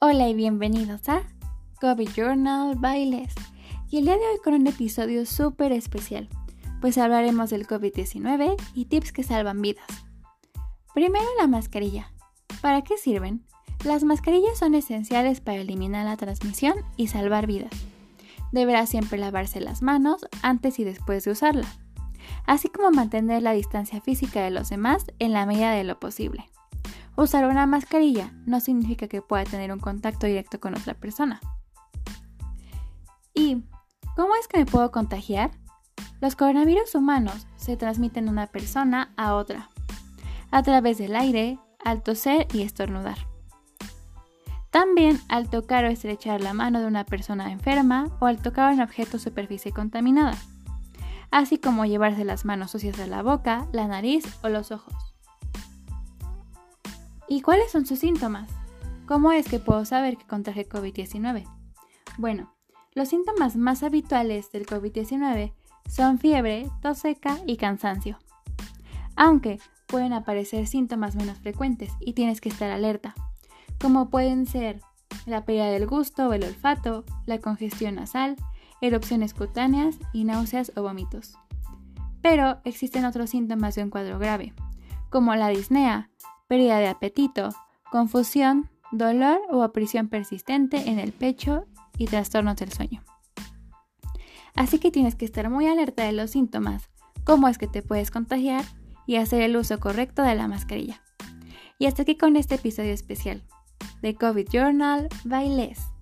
Hola y bienvenidos a COVID Journal Bailes. Y el día de hoy con un episodio súper especial, pues hablaremos del COVID-19 y tips que salvan vidas. Primero la mascarilla. ¿Para qué sirven? Las mascarillas son esenciales para eliminar la transmisión y salvar vidas. Deberá siempre lavarse las manos antes y después de usarla, así como mantener la distancia física de los demás en la medida de lo posible. Usar una mascarilla no significa que pueda tener un contacto directo con otra persona. ¿Y cómo es que me puedo contagiar? Los coronavirus humanos se transmiten de una persona a otra, a través del aire, al toser y estornudar. También al tocar o estrechar la mano de una persona enferma o al tocar un objeto o superficie contaminada, así como llevarse las manos sucias a la boca, la nariz o los ojos. ¿Y cuáles son sus síntomas? ¿Cómo es que puedo saber que contraje COVID-19? Bueno, los síntomas más habituales del COVID-19 son fiebre, tos seca y cansancio. Aunque pueden aparecer síntomas menos frecuentes y tienes que estar alerta, como pueden ser la pérdida del gusto o el olfato, la congestión nasal, erupciones cutáneas y náuseas o vómitos. Pero existen otros síntomas de un cuadro grave, como la disnea, pérdida de apetito, confusión, dolor o opresión persistente en el pecho y trastornos del sueño. Así que tienes que estar muy alerta de los síntomas, cómo es que te puedes contagiar y hacer el uso correcto de la mascarilla. Y hasta aquí con este episodio especial de COVID Journal Bailes.